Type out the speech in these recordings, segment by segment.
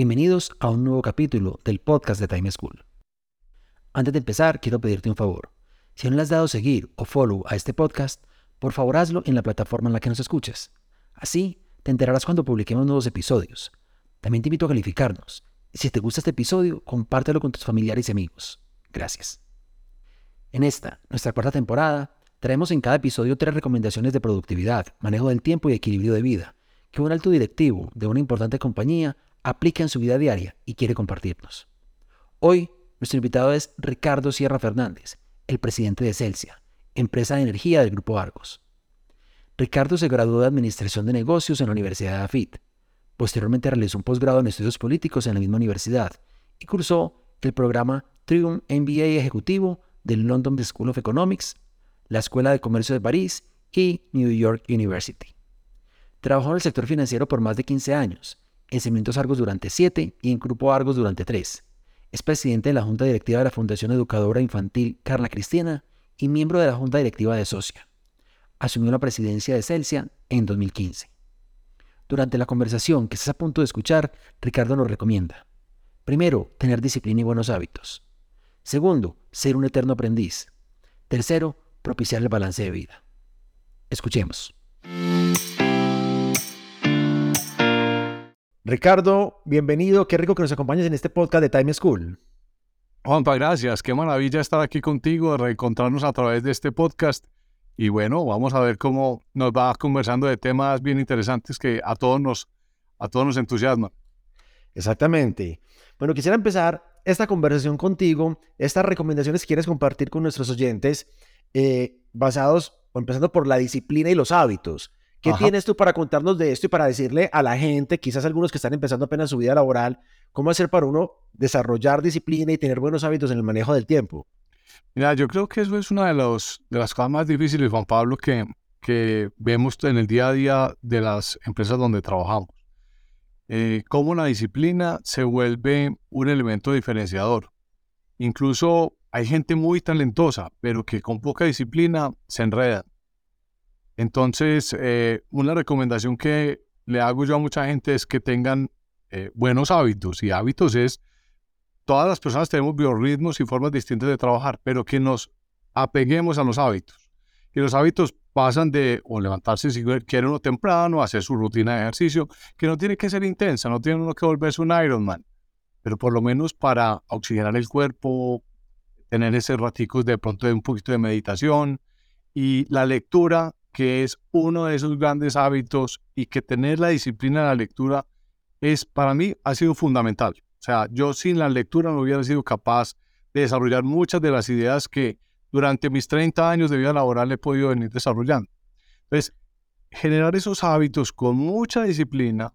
Bienvenidos a un nuevo capítulo del podcast de Time School. Antes de empezar, quiero pedirte un favor. Si no le has dado seguir o follow a este podcast, por favor hazlo en la plataforma en la que nos escuches. Así te enterarás cuando publiquemos nuevos episodios. También te invito a calificarnos. Si te gusta este episodio, compártelo con tus familiares y amigos. Gracias. En esta, nuestra cuarta temporada, Traemos en cada episodio tres recomendaciones de productividad, manejo del tiempo y equilibrio de vida, que un alto directivo de una importante compañía aplica en su vida diaria y quiere compartirnos. Hoy, nuestro invitado es Ricardo Sierra Fernández, el presidente de Celsia, empresa de energía del Grupo Argos. Ricardo se graduó de Administración de Negocios en la Universidad de AFIT. Posteriormente realizó un posgrado en Estudios Políticos en la misma universidad y cursó el programa Triumph MBA Ejecutivo del London School of Economics la Escuela de Comercio de París y New York University. Trabajó en el sector financiero por más de 15 años, en Cimientos Argos durante 7 y en Grupo Argos durante 3. Es presidente de la Junta Directiva de la Fundación Educadora Infantil Carla Cristina y miembro de la Junta Directiva de Socia. Asumió la presidencia de Celsia en 2015. Durante la conversación que estás a punto de escuchar, Ricardo nos recomienda. Primero, tener disciplina y buenos hábitos. Segundo, ser un eterno aprendiz. Tercero, propiciar el balance de vida. Escuchemos. Ricardo, bienvenido. Qué rico que nos acompañes en este podcast de Time School. Juanpa, gracias. Qué maravilla estar aquí contigo, reencontrarnos a través de este podcast. Y bueno, vamos a ver cómo nos va conversando de temas bien interesantes que a todos nos, a todos nos entusiasman. Exactamente. Bueno, quisiera empezar esta conversación contigo, estas recomendaciones que quieres compartir con nuestros oyentes eh, basados, o empezando por la disciplina y los hábitos. ¿Qué tienes tú para contarnos de esto y para decirle a la gente, quizás algunos que están empezando apenas su vida laboral, cómo hacer para uno desarrollar disciplina y tener buenos hábitos en el manejo del tiempo? Mira, yo creo que eso es una de, los, de las cosas más difíciles, Juan Pablo, que, que vemos en el día a día de las empresas donde trabajamos. Eh, cómo la disciplina se vuelve un elemento diferenciador. Incluso hay gente muy talentosa, pero que con poca disciplina se enreda. Entonces, eh, una recomendación que le hago yo a mucha gente es que tengan eh, buenos hábitos. Y hábitos es, todas las personas tenemos biorritmos y formas distintas de trabajar, pero que nos apeguemos a los hábitos. Y los hábitos pasan de o levantarse si quiere uno temprano, hacer su rutina de ejercicio, que no tiene que ser intensa, no tiene uno que volverse un Ironman, pero por lo menos para oxigenar el cuerpo, tener ese ratico de pronto de un poquito de meditación y la lectura, que es uno de esos grandes hábitos y que tener la disciplina de la lectura es para mí ha sido fundamental. O sea, yo sin la lectura no hubiera sido capaz de desarrollar muchas de las ideas que durante mis 30 años de vida laboral he podido venir desarrollando. Entonces, generar esos hábitos con mucha disciplina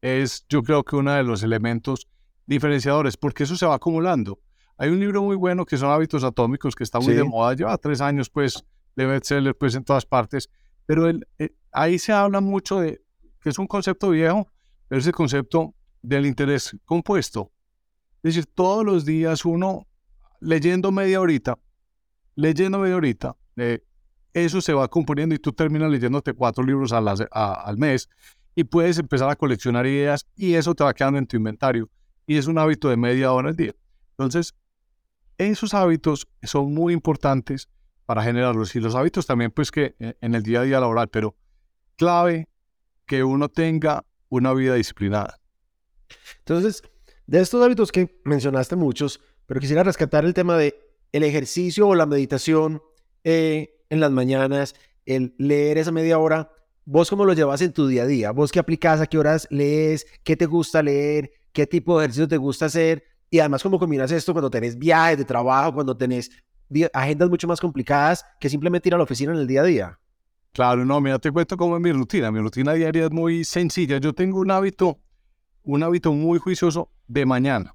es yo creo que uno de los elementos diferenciadores, porque eso se va acumulando. Hay un libro muy bueno que son Hábitos Atómicos, que está muy de moda, lleva tres años, pues, de bestseller, pues, en todas partes. Pero eh, ahí se habla mucho de, que es un concepto viejo, pero es el concepto del interés compuesto. Es decir, todos los días uno, leyendo media horita, leyendo media horita, eh, eso se va componiendo y tú terminas leyéndote cuatro libros al mes y puedes empezar a coleccionar ideas y eso te va quedando en tu inventario. Y es un hábito de media hora al día. Entonces, esos hábitos son muy importantes para generarlos y los hábitos también pues que eh, en el día a día laboral, pero clave que uno tenga una vida disciplinada. Entonces, de estos hábitos que mencionaste muchos, pero quisiera rescatar el tema de el ejercicio o la meditación eh, en las mañanas, el leer esa media hora. ¿Vos cómo lo llevas en tu día a día? ¿Vos qué aplicas? ¿A qué horas lees? ¿Qué te gusta leer? ¿Qué tipo de ejercicio te gusta hacer? Y además, ¿cómo combinas esto cuando tenés viajes de trabajo, cuando tenés agendas mucho más complicadas que simplemente ir a la oficina en el día a día? Claro, no, mira, te cuento cómo es mi rutina. Mi rutina diaria es muy sencilla. Yo tengo un hábito, un hábito muy juicioso de mañana.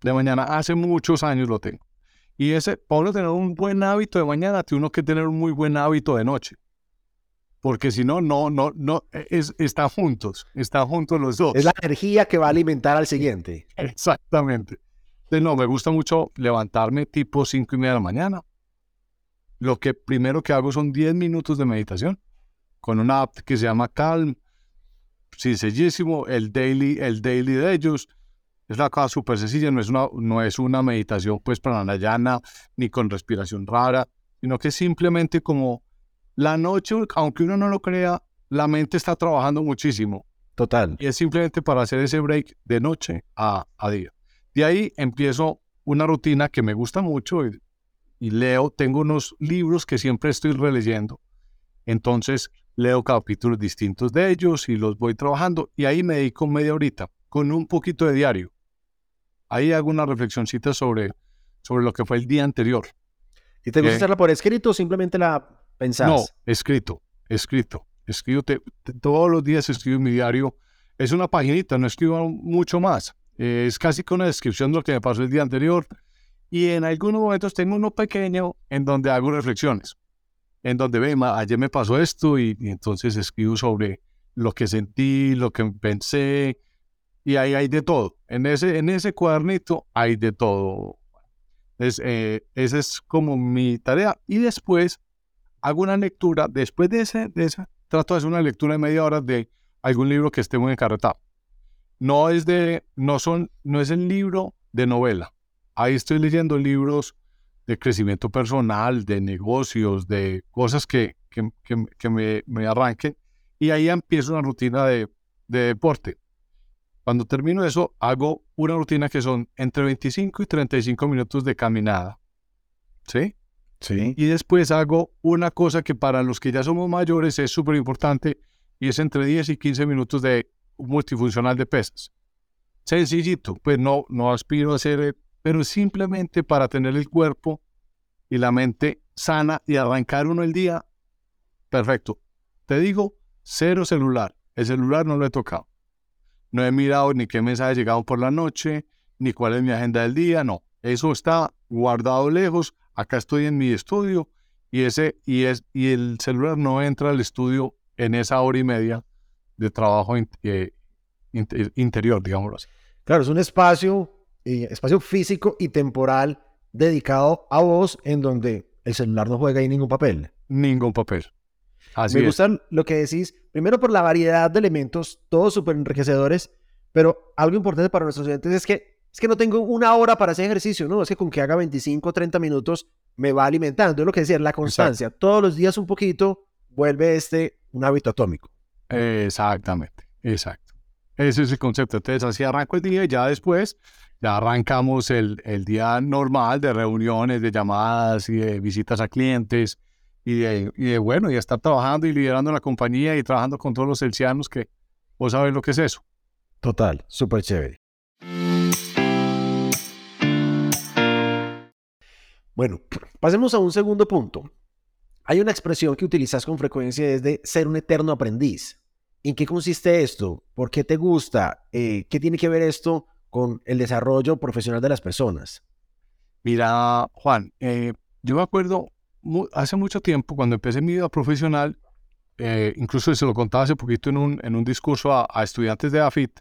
De mañana, hace muchos años lo tengo. Y ese, para uno tener un buen hábito de mañana, tiene uno que tener un muy buen hábito de noche. Porque si no, no, no, no, es, están juntos, están juntos los dos. Es la energía que va a alimentar al siguiente. Exactamente. Entonces, no, me gusta mucho levantarme tipo cinco y media de la mañana. Lo que primero que hago son 10 minutos de meditación con una app que se llama Calm. Sencillísimo, el daily, el daily de ellos. Es la cosa súper sencilla, no es, una, no es una meditación pues llana ni con respiración rara, sino que simplemente como la noche, aunque uno no lo crea, la mente está trabajando muchísimo. Total. Y es simplemente para hacer ese break de noche a, a día. De ahí empiezo una rutina que me gusta mucho y, y leo, tengo unos libros que siempre estoy releyendo. Entonces leo capítulos distintos de ellos y los voy trabajando y ahí me dedico media horita con un poquito de diario. Ahí hago una reflexioncita sobre, sobre lo que fue el día anterior. ¿Y te gusta hacerla por escrito o simplemente la pensás? No, escrito, escrito. Escribo todos los días escribo mi diario. Es una paginita, no escribo mucho más. Es casi con una descripción de lo que me pasó el día anterior. Y en algunos momentos tengo uno pequeño en donde hago reflexiones. En donde, ve, ayer me pasó esto y, entonces escribo sobre lo que sentí, lo que pensé. Y ahí hay de todo. En ese, en ese cuadernito hay de todo. Es, eh, esa es como mi tarea. Y después hago una lectura, después de, ese, de esa, trato de hacer una lectura de media hora de algún libro que esté muy encarretado. No es de, no son, no es el libro de novela. Ahí estoy leyendo libros de crecimiento personal, de negocios, de cosas que, que, que, me, me, arranquen. Y ahí empiezo una rutina de, de deporte. Cuando termino eso, hago una rutina que son entre 25 y 35 minutos de caminada. ¿Sí? Sí. Y después hago una cosa que para los que ya somos mayores es súper importante y es entre 10 y 15 minutos de multifuncional de pesas. Sencillito, pues no, no aspiro a hacer, pero simplemente para tener el cuerpo y la mente sana y arrancar uno el día, perfecto. Te digo, cero celular. El celular no lo he tocado. No he mirado ni qué mensaje llegado por la noche, ni cuál es mi agenda del día, no. Eso está guardado lejos acá estoy en mi estudio y, ese, y, es, y el celular no entra al estudio en esa hora y media de trabajo eh, interior, digámoslo así. Claro, es un espacio, eh, espacio físico y temporal dedicado a vos en donde el celular no juega ahí ningún papel. Ningún papel. Así Me gusta lo que decís, primero por la variedad de elementos, todos súper enriquecedores, pero algo importante para nuestros oyentes es que es que no tengo una hora para hacer ejercicio, ¿no? Es que con que haga 25 o 30 minutos me va alimentando. Es lo que decía, la constancia. Todos los días un poquito vuelve este un hábito atómico. Exactamente, exacto. Ese es el concepto. Entonces así arranco el día y ya después ya arrancamos el, el día normal de reuniones, de llamadas y de visitas a clientes y de, bueno, y estar trabajando y liderando la compañía y trabajando con todos los celsianos que vos sabés lo que es eso. Total, súper chévere. Bueno, pasemos a un segundo punto. Hay una expresión que utilizas con frecuencia es de ser un eterno aprendiz. ¿En qué consiste esto? ¿Por qué te gusta? Eh, ¿Qué tiene que ver esto con el desarrollo profesional de las personas? Mira, Juan, eh, yo me acuerdo hace mucho tiempo, cuando empecé mi vida profesional, eh, incluso se lo contaba hace poquito en un, en un discurso a, estudiantes de AFIT,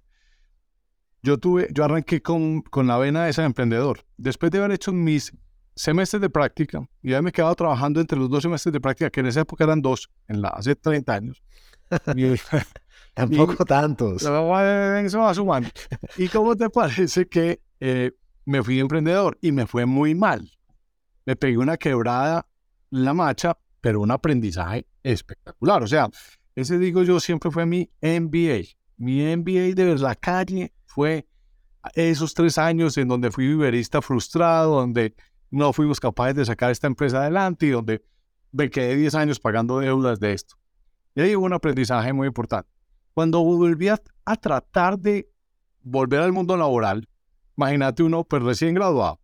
yo, tuve, yo arranqué con, con la vena de ese emprendedor. Después de haber hecho mis semestres de práctica y ya me quedaba trabajando entre los dos semestres de práctica, que en esa época eran dos, en la, hace 30 años. Tampoco tantos. Eso va sumando. ¿Y cómo te parece que eh, me fui emprendedor y me fue muy mal? Me pegué una quebrada en la marcha, pero un aprendizaje espectacular. O sea, ese digo yo siempre fue mi MBA. Mi MBA de la calle fue esos tres años en donde fui viverista frustrado, donde no fuimos capaces de sacar esta empresa adelante y donde me quedé 10 años pagando deudas de esto. Y ahí hubo un aprendizaje muy importante. Cuando volví a, tratar de volver al mundo laboral, imagínate uno pues recién graduado,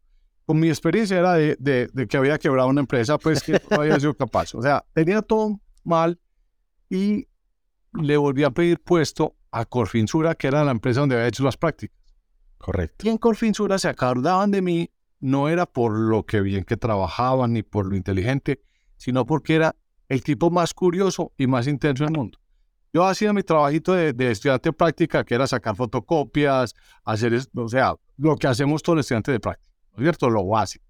con mi experiencia era de, de, que había quebrado una empresa, pues que no había sido capaz. O sea, tenía todo mal y le volví a pedir puesto a Corfinsura, que era la empresa donde había hecho las prácticas. Correcto. Y en Corfinsura se acordaban de mí, no era por lo que bien que trabajaban ni por lo inteligente, sino porque era el tipo más curioso y más intenso del mundo. Yo hacía mi trabajito de, de estudiante de práctica, que era sacar fotocopias, hacer, o sea, lo que hacemos todos los estudiantes de práctica, ¿no es cierto? Lo básico.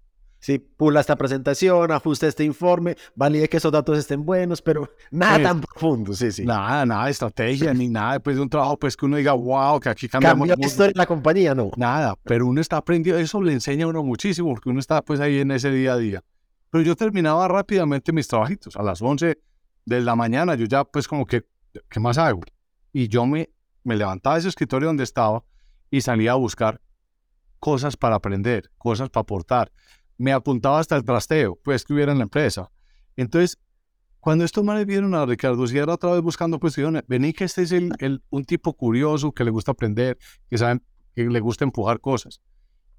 Sí, pula esta presentación, ajusta este informe, valide que esos datos estén buenos, pero nada Sí. tan profundo, sí, sí. Nada, nada de estrategia, ni nada después de un trabajo, pues que uno diga, wow, que aquí cambiamos. Cambió la mundo". historia de la compañía, no. Nada, pero uno está aprendiendo, eso le enseña a uno muchísimo, porque uno está pues ahí en ese día a día. Pero yo terminaba rápidamente mis trabajitos, a las 11 de la mañana, yo ya pues como que, ¿qué más hago? Y yo me, me levantaba de ese escritorio donde estaba y salía a buscar cosas para aprender, cosas para aportar. Me apuntaba hasta el trasteo, pues que hubiera en la empresa. Entonces, cuando estos manes vieron a Ricardo Sierra otra vez buscando, pues dijeron, vení que este es el, un tipo curioso, que le gusta aprender, que saben, que le gusta empujar cosas.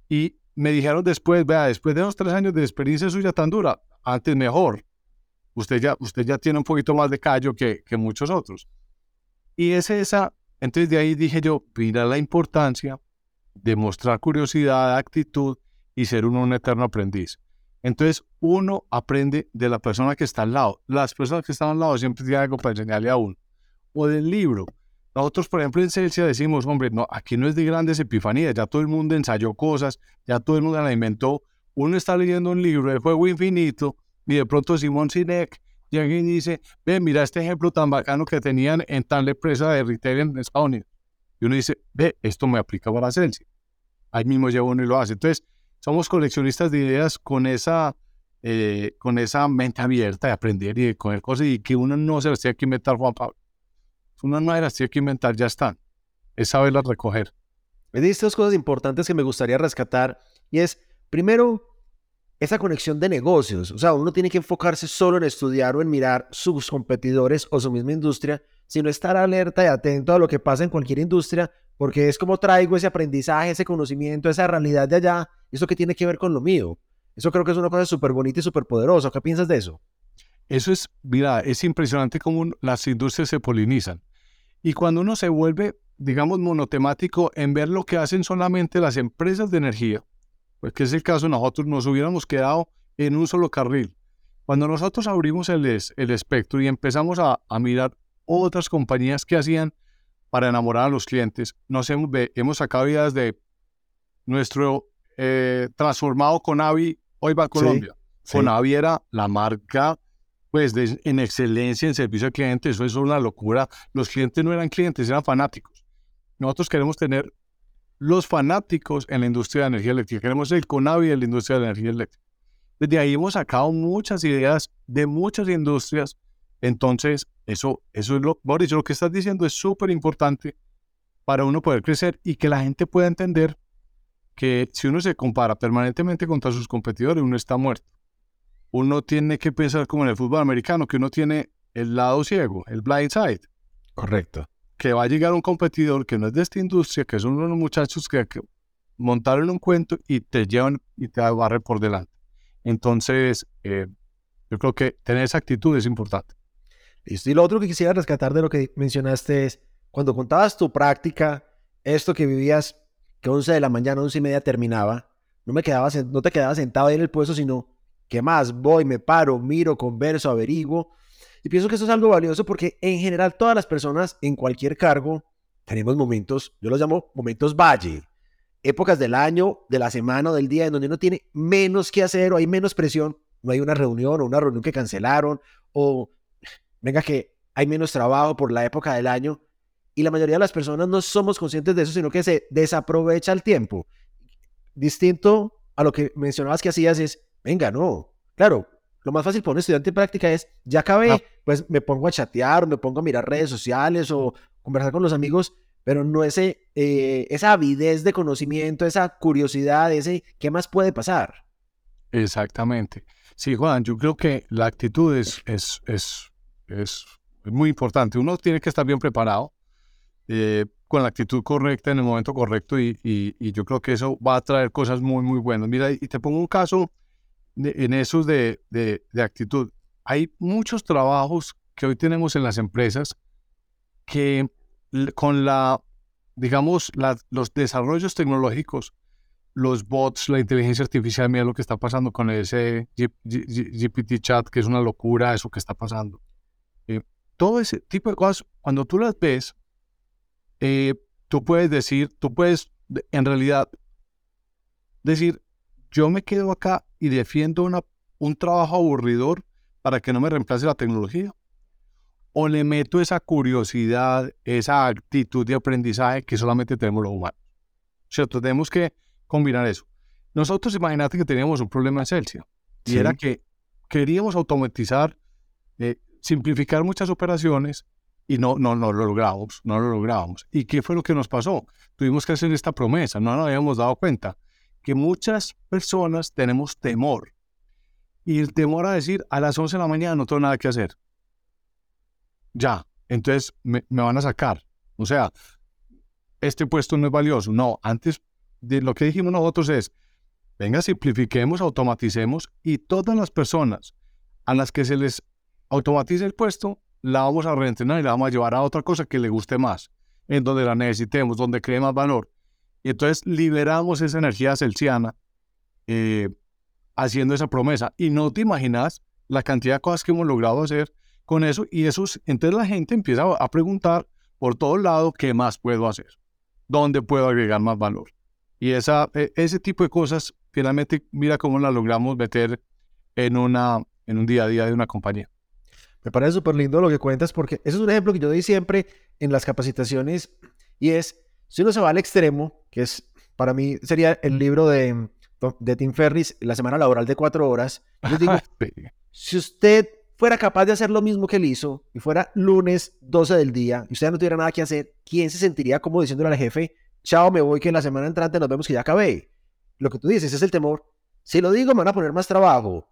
Y me dijeron después, vea, después de unos tres años de experiencia suya tan dura, antes mejor. Usted ya, usted ya tiene un poquito más de callo que, que muchos otros. Y es esa, entonces de ahí dije yo, mira la importancia de mostrar curiosidad, actitud y ser uno un eterno aprendiz. Entonces uno aprende de la persona que está al lado. Las personas que están al lado siempre tienen algo para enseñarle a uno. O del libro. Nosotros, por ejemplo, en Celsia decimos, hombre, no, aquí no es de grandes epifanías, ya todo el mundo ensayó cosas, ya todo el mundo la inventó. Uno está leyendo un libro de Juego Infinito y de pronto Simón Sinek llega y dice, ve, mira este ejemplo tan bacano que tenían en tal empresa de retail en Estados Unidos. Y uno dice, ve, esto me aplica para Celsius. Ahí mismo lleva uno y lo hace. Entonces, somos coleccionistas de ideas con esa, eh, con esa mente abierta de aprender y de coger cosas y que uno no se las tiene que inventar, Juan Pablo. Uno no se las tiene que inventar, ya están. Es saberlas recoger. Me diste dos cosas importantes que me gustaría rescatar y es, primero, esa conexión de negocios. O sea, uno tiene que enfocarse solo en estudiar o en mirar sus competidores o su misma industria, sino estar alerta y atento a lo que pasa en cualquier industria, porque es como traigo ese aprendizaje, ese conocimiento, esa realidad de allá, eso que tiene que ver con lo mío. Eso creo que es una cosa súper bonita y súper poderosa. ¿Qué piensas de eso? Eso es, mira, es impresionante cómo las industrias se polinizan. Y cuando uno se vuelve, digamos, monotemático en ver lo que hacen solamente las empresas de energía, pues que es el caso nosotros, nos hubiéramos quedado en un solo carril. Cuando nosotros abrimos el, el espectro y empezamos a, a mirar otras compañías que hacían para enamorar a los clientes, nos hemos, hemos sacado ideas de nuestro eh, transformado Conavi, hoy va a Colombia. sí. Conavi era la marca pues de- en excelencia en servicio al cliente, eso es una locura. Los clientes no eran clientes, eran fanáticos. Nosotros queremos tener los fanáticos en la industria de energía eléctrica, queremos el Conavi de la industria de la energía eléctrica. Desde ahí hemos sacado muchas ideas de muchas industrias, entonces eso, eso es lo, Boris, lo que estás diciendo es súper importante para uno poder crecer y que la gente pueda entender que si uno se compara permanentemente contra sus competidores, uno está muerto uno tiene que pensar como en el fútbol americano, que uno tiene el lado ciego, el blind side, Correcto. que va a llegar un competidor que no es de esta industria, que son unos muchachos que, que montaron un cuento y te llevan y te barren por delante. Entonces, eh, yo creo que tener esa actitud es importante. Y lo otro que quisiera rescatar de lo que mencionaste es, cuando contabas tu práctica, esto que vivías, que 11 de la mañana, 11 y media terminaba, no, me quedaba, no te quedabas sentado ahí en el puesto, sino, ¿qué más? Voy, me paro, miro, converso, averiguo. Y pienso que eso es algo valioso porque en general todas las personas en cualquier cargo tenemos momentos, yo los llamo momentos valle, épocas del año, de la semana o del día en donde uno tiene menos que hacer o hay menos presión, no hay una reunión o una reunión que cancelaron o venga que hay menos trabajo por la época del año y la mayoría de las personas no somos conscientes de eso, sino que se desaprovecha el tiempo. Distinto a lo que mencionabas que hacías es, venga, no, claro, lo más fácil para un estudiante en práctica es, ya acabé, Ah. pues me pongo a chatear, me pongo a mirar redes sociales o conversar con los amigos, pero no ese, eh, esa avidez de conocimiento, esa curiosidad, ese, ¿qué más puede pasar? Exactamente. Sí, Juan, yo creo que la actitud es, es, es, es muy importante. Uno tiene que estar bien preparado, eh, con la actitud correcta en el momento correcto y, y- y yo creo que eso va a traer cosas muy, muy buenas. Mira, y te pongo un caso de- en esos de, de- de actitud. Hay muchos trabajos que hoy tenemos en las empresas que con la, digamos, los desarrollos tecnológicos, los bots, la inteligencia artificial, mira lo que está pasando con ese GPT chat, que es una locura eso que está pasando. Todo ese tipo de cosas, cuando tú las ves, eh, tú puedes decir, tú puedes en realidad decir, yo me quedo acá y defiendo una, un trabajo aburridor para que no me reemplace la tecnología. O le meto esa curiosidad, esa actitud de aprendizaje que solamente tenemos los humanos. ¿Cierto? Tenemos que combinar eso. Nosotros imagínate que teníamos un problema en Celsius y era que queríamos automatizar, eh, simplificar muchas operaciones y no, no, no lo logramos, no lo logramos. ¿Y qué fue lo que nos pasó? Tuvimos que hacer esta promesa, no nos habíamos dado cuenta que muchas personas tenemos temor. Y el temor a decir, a las 11 de la mañana no tengo nada que hacer. Ya, entonces me, me van a sacar. O sea, este puesto no es valioso. No, antes de lo que dijimos nosotros es, venga, simplifiquemos, automaticemos y todas las personas a las que se les automatice el puesto, la vamos a reentrenar y la vamos a llevar a otra cosa que le guste más, en donde la necesitemos, donde cree más valor. Y entonces liberamos esa energía celsiana eh, haciendo esa promesa. Y no te imaginas la cantidad de cosas que hemos logrado hacer con eso. Y eso, entonces la gente empieza a preguntar por todos lados qué más puedo hacer, dónde puedo agregar más valor. Y esa, e, ese tipo de cosas, finalmente, mira cómo la logramos meter en, una, en un día a día de una compañía. Me parece súper lindo lo que cuentas porque ese es un ejemplo que yo doy siempre en las capacitaciones y es, si uno se va al extremo, que es, para mí sería el libro de, de Tim Ferris, La semana laboral de cuatro horas, yo digo, si usted fuera capaz de hacer lo mismo que él hizo y fuera lunes 12 del día y usted no tuviera nada que hacer, ¿quién se sentiría como diciéndole al jefe, chao, me voy, que en la semana entrante nos vemos que ya acabé. Lo que tú dices, es el temor. Si lo digo, me van a poner más trabajo.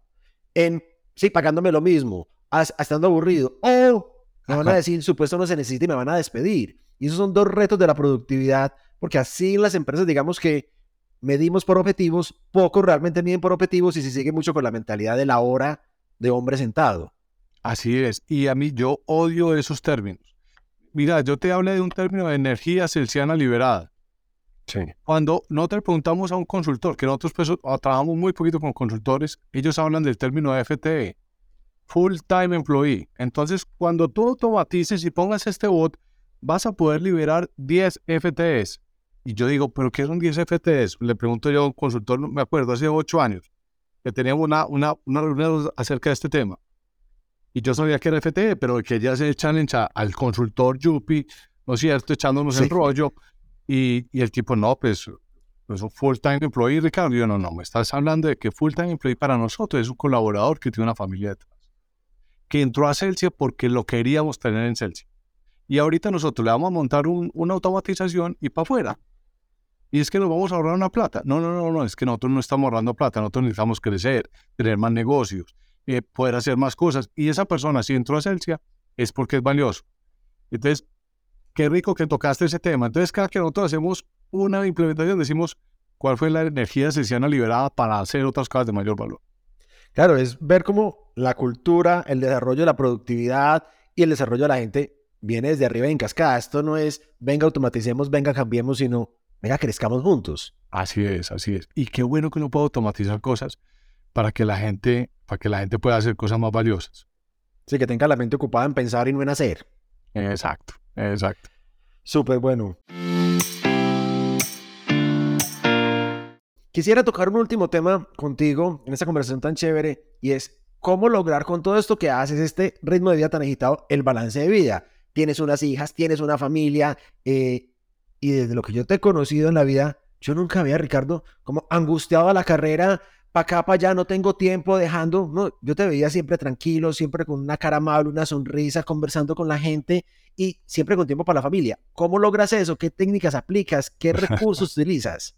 En, sí, pagándome lo mismo, estando aburrido. O me van a decir, su puesto no se necesita y me van a despedir. Y esos son dos retos de la productividad, porque así las empresas, digamos que medimos por objetivos, pocos realmente miden por objetivos y se sigue mucho con la mentalidad de la hora de hombre sentado. Así es. Y a mí yo odio esos términos. Mira, yo te hablé de un término de energía celsiana liberada. Cuando nosotros preguntamos a un consultor, que nosotros pues, ah, trabajamos muy poquito con consultores, ellos hablan del término FTE, Full Time Employee. Entonces, cuando tú automatices y pongas este bot, vas a poder liberar 10 FTEs. Y yo digo, ¿pero qué son 10 FTEs? Le pregunto yo a un consultor, me acuerdo, hace 8 años, que teníamos una, una, una reunión acerca de este tema. Y yo sabía que era FTE, pero que ya se challenge al consultor Yupi, ¿no es cierto? Echándonos el rollo. Y, el tipo, no, pues, pues un full-time employee, Ricardo. yo, no, no, me estás hablando de que full-time employee para nosotros es un colaborador que tiene una familia detrás. Que entró a Celsius porque lo queríamos tener en Celsius. Y ahorita nosotros le vamos a montar una automatización y para afuera. Y es que nos vamos a ahorrar una plata. No, no, no, no, es que nosotros no estamos ahorrando plata, nosotros necesitamos crecer, tener más negocios, eh, poder hacer más cosas. Y esa persona, si entró a Celsius, es porque es valioso. Entonces, qué rico que tocaste ese tema. Entonces, cada que nosotros hacemos una implementación, decimos cuál fue la energía esencial liberada para hacer otras cosas de mayor valor. Claro, es ver cómo la cultura, el desarrollo de la productividad y el desarrollo de la gente viene desde arriba en cascada. Esto no es venga, automaticemos, venga, cambiemos, sino venga, crezcamos juntos. Así es, así es. Y qué bueno que uno pueda automatizar cosas para que la gente, para que la gente pueda hacer cosas más valiosas. Sí, que tenga la mente ocupada en pensar y no en hacer. Exacto. Exacto. Súper bueno. Quisiera tocar un último tema contigo en esta conversación tan chévere y es cómo lograr con todo esto que haces, este ritmo de vida tan agitado, el balance de vida. Tienes unas hijas, tienes una familia eh, y desde lo que yo te he conocido en la vida, yo nunca había, Ricardo, como angustiado a la carrera para acá, para allá, no tengo tiempo, dejando. No, yo te veía siempre tranquilo, siempre con una cara amable, una sonrisa, conversando con la gente y siempre con tiempo para la familia. ¿Cómo logras eso? ¿Qué técnicas aplicas? ¿Qué recursos utilizas?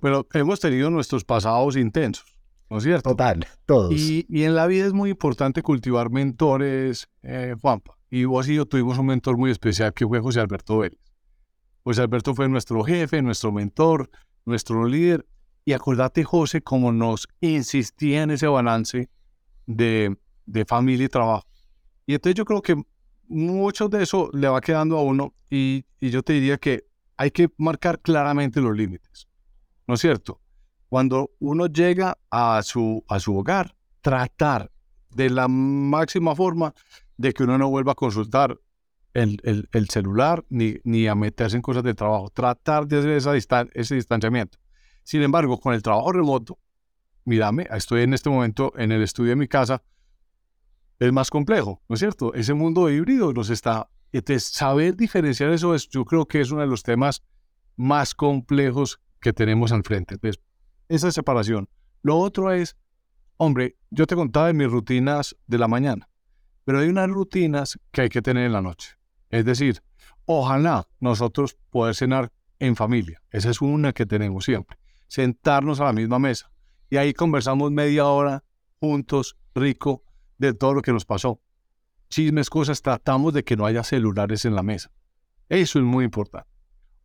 Bueno, hemos tenido nuestros pasados intensos, ¿no es cierto? Total, todos. Y, en la vida es muy importante cultivar mentores, eh, Juanpa. Y vos y yo tuvimos un mentor muy especial que fue José Alberto Vélez. José Alberto fue nuestro jefe, nuestro mentor, nuestro líder y acordate, José, cómo nos insistía en ese balance de, familia y trabajo. Y entonces yo creo que mucho de eso le va quedando a uno y, y yo te diría que hay que marcar claramente los límites, ¿no es cierto? Cuando uno llega a su, a su hogar, tratar de la máxima forma de que uno no vuelva a consultar el, el, celular ni, ni, a meterse en cosas de trabajo. Tratar de hacer esa ese distanciamiento. Sin embargo, con el trabajo remoto, mírame, estoy en este momento en el estudio de mi casa, es más complejo, ¿no es cierto? Ese mundo híbrido nos está... Entonces, saber diferenciar eso es, yo creo que es uno de los temas más complejos que tenemos al frente. Entonces, esa separación. Lo otro es, hombre, yo te contaba de mis rutinas de la mañana, pero hay unas rutinas que hay que tener en la noche. Es decir, ojalá nosotros poder cenar en familia. Esa es una que tenemos siempre. Sentarnos a la misma mesa. Y ahí conversamos media hora juntos, rico, de todo lo que nos pasó. Chismes, cosas, tratamos de que no haya celulares en la mesa. Eso es muy importante.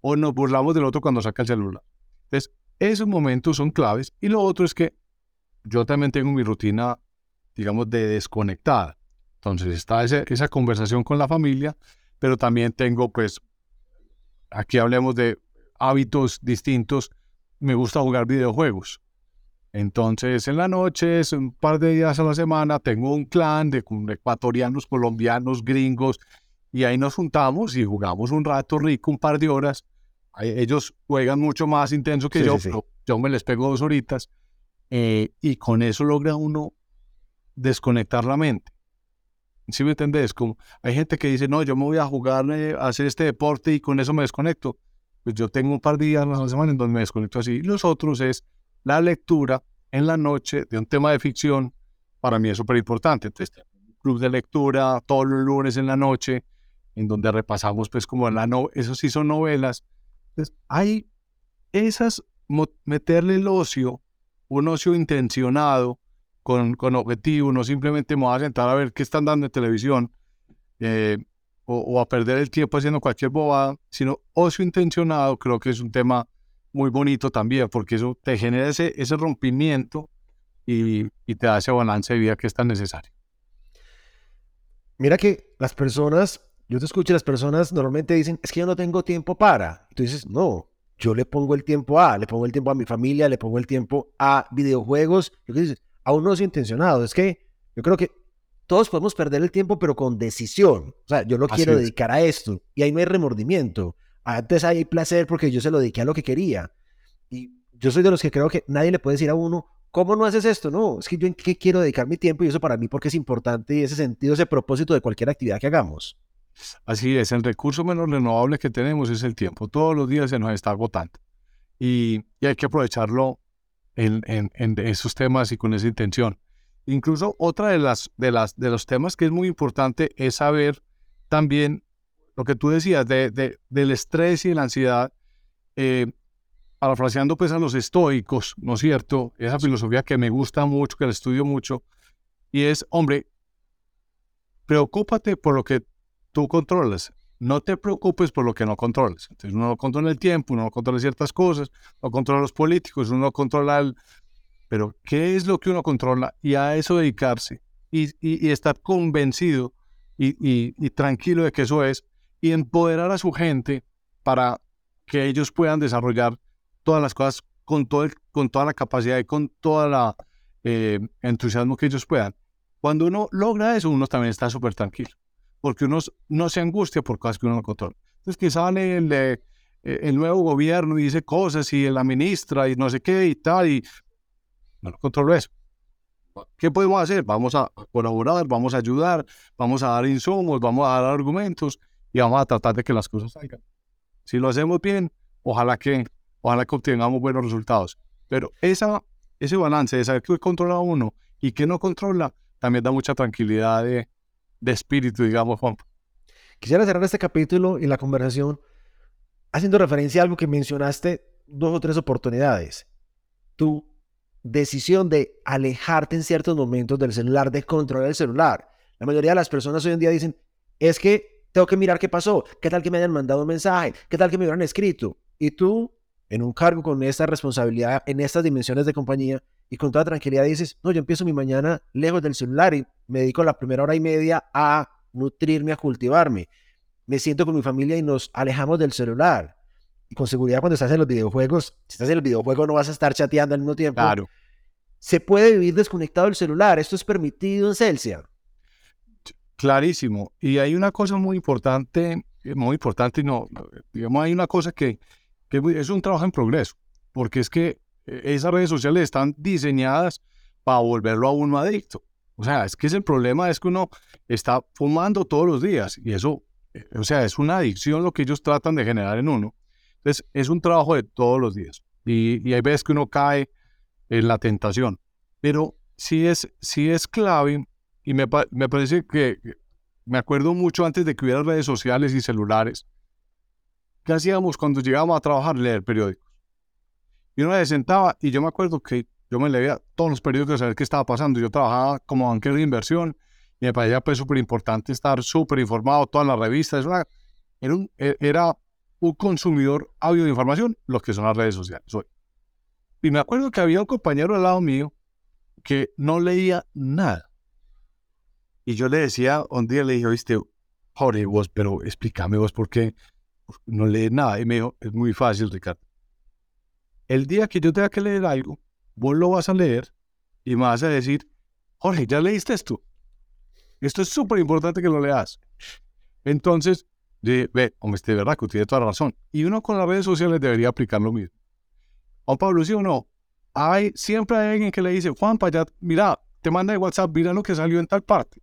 O nos burlamos del otro cuando saca el celular. Entonces, esos momentos son claves. Y lo otro es que yo también tengo mi rutina, digamos, de desconectada. Entonces está esa conversación con la familia, pero también tengo, pues, aquí hablemos de hábitos distintos. Me gusta jugar videojuegos. Entonces, en la noche, un par de días a la semana, tengo un clan de ecuatorianos, colombianos, gringos, y ahí nos juntamos y jugamos un rato rico, un par de horas. Ellos juegan mucho más intenso que yo, pero yo me les pego dos horitas, eh, y con eso logra uno desconectar la mente. ¿Sí me entendés? Como hay gente que dice, no, yo me voy a jugar, eh, a hacer este deporte y con eso me desconecto. Pues yo tengo un par de días a la semana en donde me desconecto así. Los otros es la lectura en la noche de un tema de ficción. Para mí es súper importante. Entonces, club de lectura todos los lunes en la noche, en donde repasamos, pues, como la no eso sí son novelas. Entonces, hay esas, meterle el ocio, un ocio intencionado, con, con objetivo, no simplemente me voy a sentar a ver qué están dando en televisión eh, o, a perder el tiempo haciendo cualquier bobada, sino ocio intencionado, creo que es un tema muy bonito también, porque eso te genera ese, ese rompimiento y, y te da ese balance de vida que es tan necesario. Mira que las personas, yo te escucho, las personas normalmente dicen, es que yo no tengo tiempo para. Y tú dices, no, yo le pongo el tiempo a, le pongo el tiempo a mi familia, le pongo el tiempo a videojuegos. Yo dices, a un ocio intencionado. Es que yo creo que todos podemos perder el tiempo, pero con decisión. O sea, yo lo quiero dedicar a esto y ahí no hay remordimiento. Antes hay placer porque yo se lo dediqué a lo que quería. Y yo soy de los que creo que nadie le puede decir a uno, ¿cómo no haces esto? No, es que yo en qué quiero dedicar mi tiempo y eso para mí porque es importante y ese sentido, ese propósito de cualquier actividad que hagamos. Así es, el recurso menos renovable que tenemos es el tiempo. Todos los días se nos está agotando y, y hay que aprovecharlo en, en, esos temas y con esa intención. Incluso otra de, las, de, las, de los temas que es muy importante es saber también lo que tú decías de, de del estrés y la ansiedad, eh, parafraseando pues a los estoicos, ¿no es cierto? Esa filosofía que me gusta mucho, que la estudio mucho, y es, hombre, preocúpate por lo que tú controlas, no te preocupes por lo que no controles. Entonces uno no controla el tiempo, uno no controla ciertas cosas, no controla los políticos, uno no controla el... Pero ¿qué es lo que uno controla? Y a eso dedicarse y, estar convencido y, tranquilo de que eso es y empoderar a su gente para que ellos puedan desarrollar todas las cosas con, todo con toda la capacidad y con toda la eh, entusiasmo que ellos puedan. Cuando uno logra eso, uno también está súper tranquilo porque uno no se angustia por cosas que uno no controla. Entonces, que sale el, eh, el nuevo gobierno y dice cosas y la ministra y no sé qué y tal, y no lo controlo eso. ¿Qué podemos hacer? Vamos a colaborar, vamos a ayudar, vamos a dar insumos, vamos a dar argumentos y vamos a tratar de que las cosas salgan. Si lo hacemos bien, ojalá que, ojalá que obtengamos buenos resultados. Pero esa, ese balance de saber qué controla uno y qué no controla, también da mucha tranquilidad de, de espíritu, digamos, Juan. Quisiera cerrar este capítulo y la conversación haciendo referencia a algo que mencionaste dos o tres oportunidades. Tu decisión de alejarte en ciertos momentos del celular, de controlar el celular. La mayoría de las personas hoy en día dicen, es que tengo que mirar qué pasó, qué tal que me hayan mandado un mensaje, qué tal que me hubieran escrito. Y tú, en un cargo con esta responsabilidad, en estas dimensiones de compañía, y con toda tranquilidad dices, no, yo empiezo mi mañana lejos del celular y me dedico la primera hora y media a nutrirme, a cultivarme. Me siento con mi familia y nos alejamos del celular. Y con seguridad cuando estás en los videojuegos, si estás en el videojuego no vas a estar chateando al mismo tiempo. Claro. Se puede vivir desconectado del celular. Esto es permitido en Celsia. Clarísimo. Y hay una cosa muy importante, eh, muy importante, no, digamos, hay una cosa que, que es un trabajo en progreso, porque es que esas redes sociales están diseñadas para volverlo a uno adicto. O sea, es que es el problema es que uno está fumando todos los días y eso, eh, o sea, es una adicción lo que ellos tratan de generar en uno. Entonces, es un trabajo de todos los días y, y hay veces que uno cae en la tentación, pero sí es, sí es clave y me, me parece que me acuerdo mucho antes de que hubiera redes sociales y celulares. ¿Qué hacíamos cuando llegábamos a trabajar? Leer periódicos. Y uno se sentaba y yo me acuerdo que yo me leía todos los periódicos a ver qué estaba pasando. Yo trabajaba como banquero de inversión y me parecía pues súper importante estar súper informado, todas las revistas. Era, un, e, era un consumidor ávido de información, lo que son las redes sociales hoy. Y me acuerdo que había un compañero al lado mío que no leía nada. Y yo le decía, un día le dije, oíste, Jorge, vos, pero explícame vos por qué no lees nada. Y me dijo, es muy fácil, Ricardo. El día que yo tenga que leer algo, vos lo vas a leer y me vas a decir, Jorge, ¿ya leíste esto? Esto es súper importante que lo leas. Entonces, de, ve, hombre, de verdad que tiene toda la razón. Y uno con las redes sociales debería aplicar lo mismo. Juan Pablo, ¿sí o no? Hay, siempre hay alguien que le dice, Juan, ya, mira, te manda de WhatsApp, mira lo que salió en tal parte.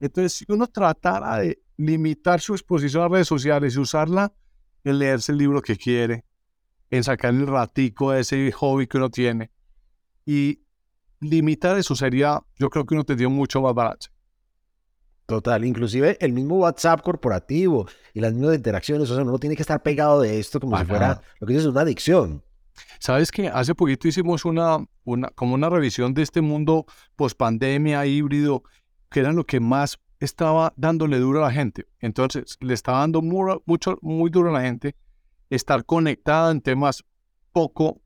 Entonces, si uno tratara de limitar su exposición a redes sociales y usarla en leerse el libro que quiere, en sacar el ratico de ese hobby que uno tiene, y limitar eso sería, yo creo que uno tendría mucho más balance. Total, inclusive el mismo WhatsApp corporativo y las mismas interacciones, o sea, uno tiene que estar pegado de esto como si fuera, lo que es una adicción. Sabes que hace poquito hicimos una, una, como una revisión de este mundo post pandemia, híbrido, que era lo que más estaba dándole duro a la gente. Entonces, le estaba dando muy, mucho, muy duro a la gente estar conectada en temas poco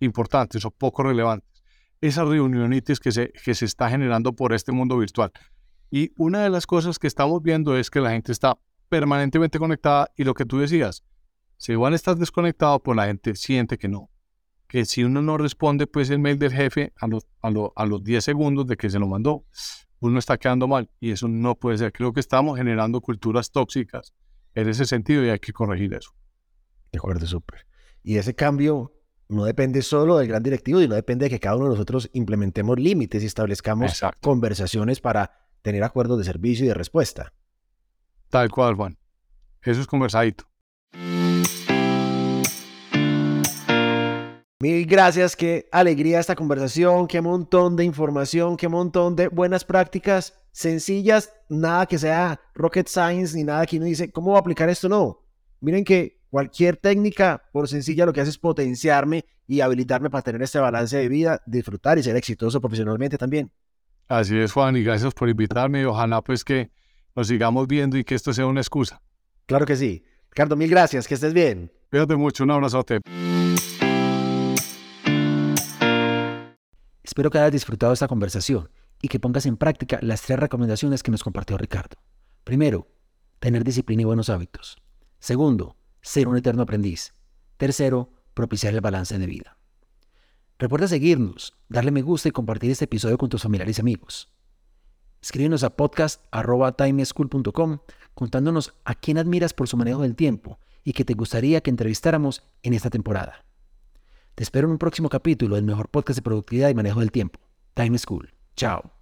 importantes o poco relevantes. Esas reunionitis que se, que se está generando por este mundo virtual. Y una de las cosas que estamos viendo es que la gente está permanentemente conectada y lo que tú decías, si van a estar desconectados, pues la gente siente que no. Que si uno no responde, pues el mail del jefe a los, a, a los 10 segundos de que se lo mandó, uno está quedando mal y eso no puede ser. Creo que estamos generando culturas tóxicas en ese sentido y hay que corregir eso. De acuerdo, súper. Y ese cambio no depende solo del gran directivo, sino depende de que cada uno de nosotros implementemos límites y establezcamos conversaciones para tener acuerdos de servicio y de respuesta. Tal cual, Juan. Eso es conversadito. Mil gracias, qué alegría esta conversación, qué montón de información, qué montón de buenas prácticas sencillas, nada que sea rocket science ni nada que uno dice, ¿cómo va a aplicar esto? No. Miren que cualquier técnica, por sencilla, lo que hace es potenciarme y habilitarme para tener este balance de vida, disfrutar y ser exitoso profesionalmente también. Así es, Juan, y gracias por invitarme y ojalá pues que nos sigamos viendo y que esto sea una excusa. Claro que sí. Ricardo, mil gracias, que estés bien. Cuídate mucho, un abrazote. Espero que hayas disfrutado esta conversación y que pongas en práctica las tres recomendaciones que nos compartió Ricardo. Primero, tener disciplina y buenos hábitos. Segundo, ser un eterno aprendiz. Tercero, propiciar el balance de vida. Recuerda seguirnos, darle me gusta y compartir este episodio con tus familiares y amigos. Escríbenos a podcast.timeschool.com contándonos a quién admiras por su manejo del tiempo y que te gustaría que entrevistáramos en esta temporada. Te espero en un próximo capítulo del mejor podcast de productividad y manejo del tiempo, Time School. Chao.